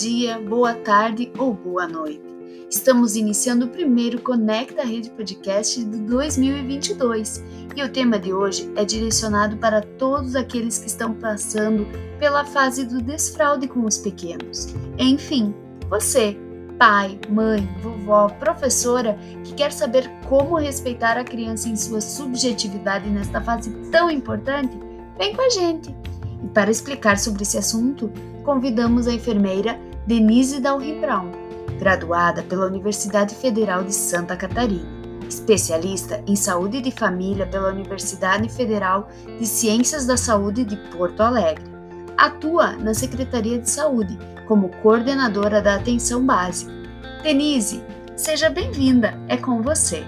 dia, boa tarde ou boa noite. Estamos iniciando o primeiro Conecta Rede Podcast de 2022 e o tema de hoje é direcionado para todos aqueles que estão passando pela fase do desfraude com os pequenos. Enfim, você, pai, mãe, vovó, professora que quer saber como respeitar a criança em sua subjetividade nesta fase tão importante, vem com a gente! E para explicar sobre esse assunto, convidamos a enfermeira Denise Dalry Brown, graduada pela Universidade Federal de Santa Catarina, especialista em saúde de família pela Universidade Federal de Ciências da Saúde de Porto Alegre. Atua na Secretaria de Saúde como coordenadora da atenção básica. Denise, seja bem-vinda, é com você.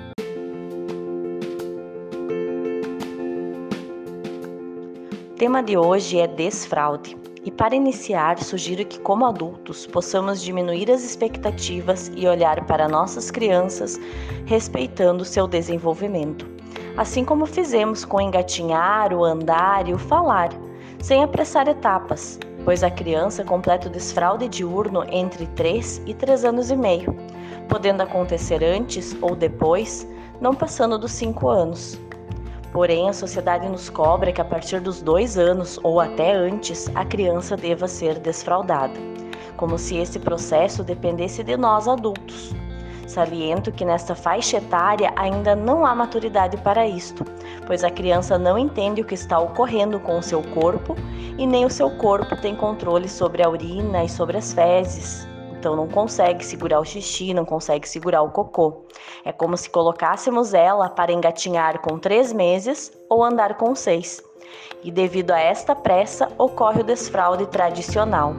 O tema de hoje é desfraude. E para iniciar, sugiro que, como adultos, possamos diminuir as expectativas e olhar para nossas crianças respeitando seu desenvolvimento. Assim como fizemos com engatinhar, o andar e o falar, sem apressar etapas, pois a criança completa o desfraude diurno entre 3 e 3 anos e meio, podendo acontecer antes ou depois, não passando dos 5 anos. Porém, a sociedade nos cobra que a partir dos dois anos ou até antes a criança deva ser desfraldada, como se esse processo dependesse de nós adultos. Saliento que nesta faixa etária ainda não há maturidade para isto, pois a criança não entende o que está ocorrendo com o seu corpo e nem o seu corpo tem controle sobre a urina e sobre as fezes, então não consegue segurar o xixi, não consegue segurar o cocô. É como se colocássemos ela para engatinhar com três meses ou andar com seis. E devido a esta pressa, ocorre o desfraude tradicional,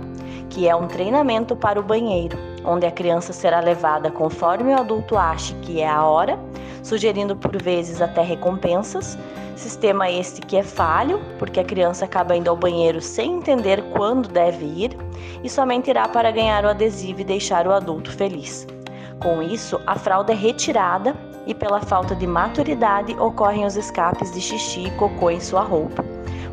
que é um treinamento para o banheiro, onde a criança será levada conforme o adulto ache que é a hora, sugerindo por vezes até recompensas, Sistema este que é falho, porque a criança acaba indo ao banheiro sem entender quando deve ir e somente irá para ganhar o adesivo e deixar o adulto feliz. Com isso, a fralda é retirada e, pela falta de maturidade, ocorrem os escapes de xixi e cocô em sua roupa,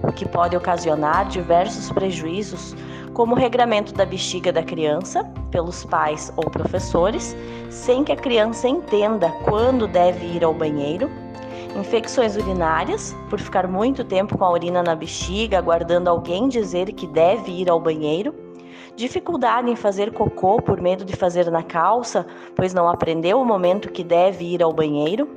o que pode ocasionar diversos prejuízos, como o regramento da bexiga da criança pelos pais ou professores, sem que a criança entenda quando deve ir ao banheiro infecções urinárias, por ficar muito tempo com a urina na bexiga, aguardando alguém dizer que deve ir ao banheiro, dificuldade em fazer cocô por medo de fazer na calça, pois não aprendeu o momento que deve ir ao banheiro,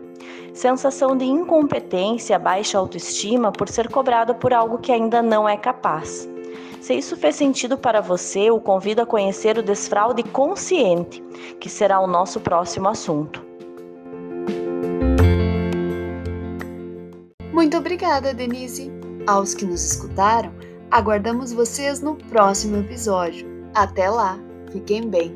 sensação de incompetência, baixa autoestima por ser cobrado por algo que ainda não é capaz. Se isso fez sentido para você, o convido a conhecer o desfraude consciente, que será o nosso próximo assunto. Muito obrigada, Denise. Aos que nos escutaram, aguardamos vocês no próximo episódio. Até lá, fiquem bem.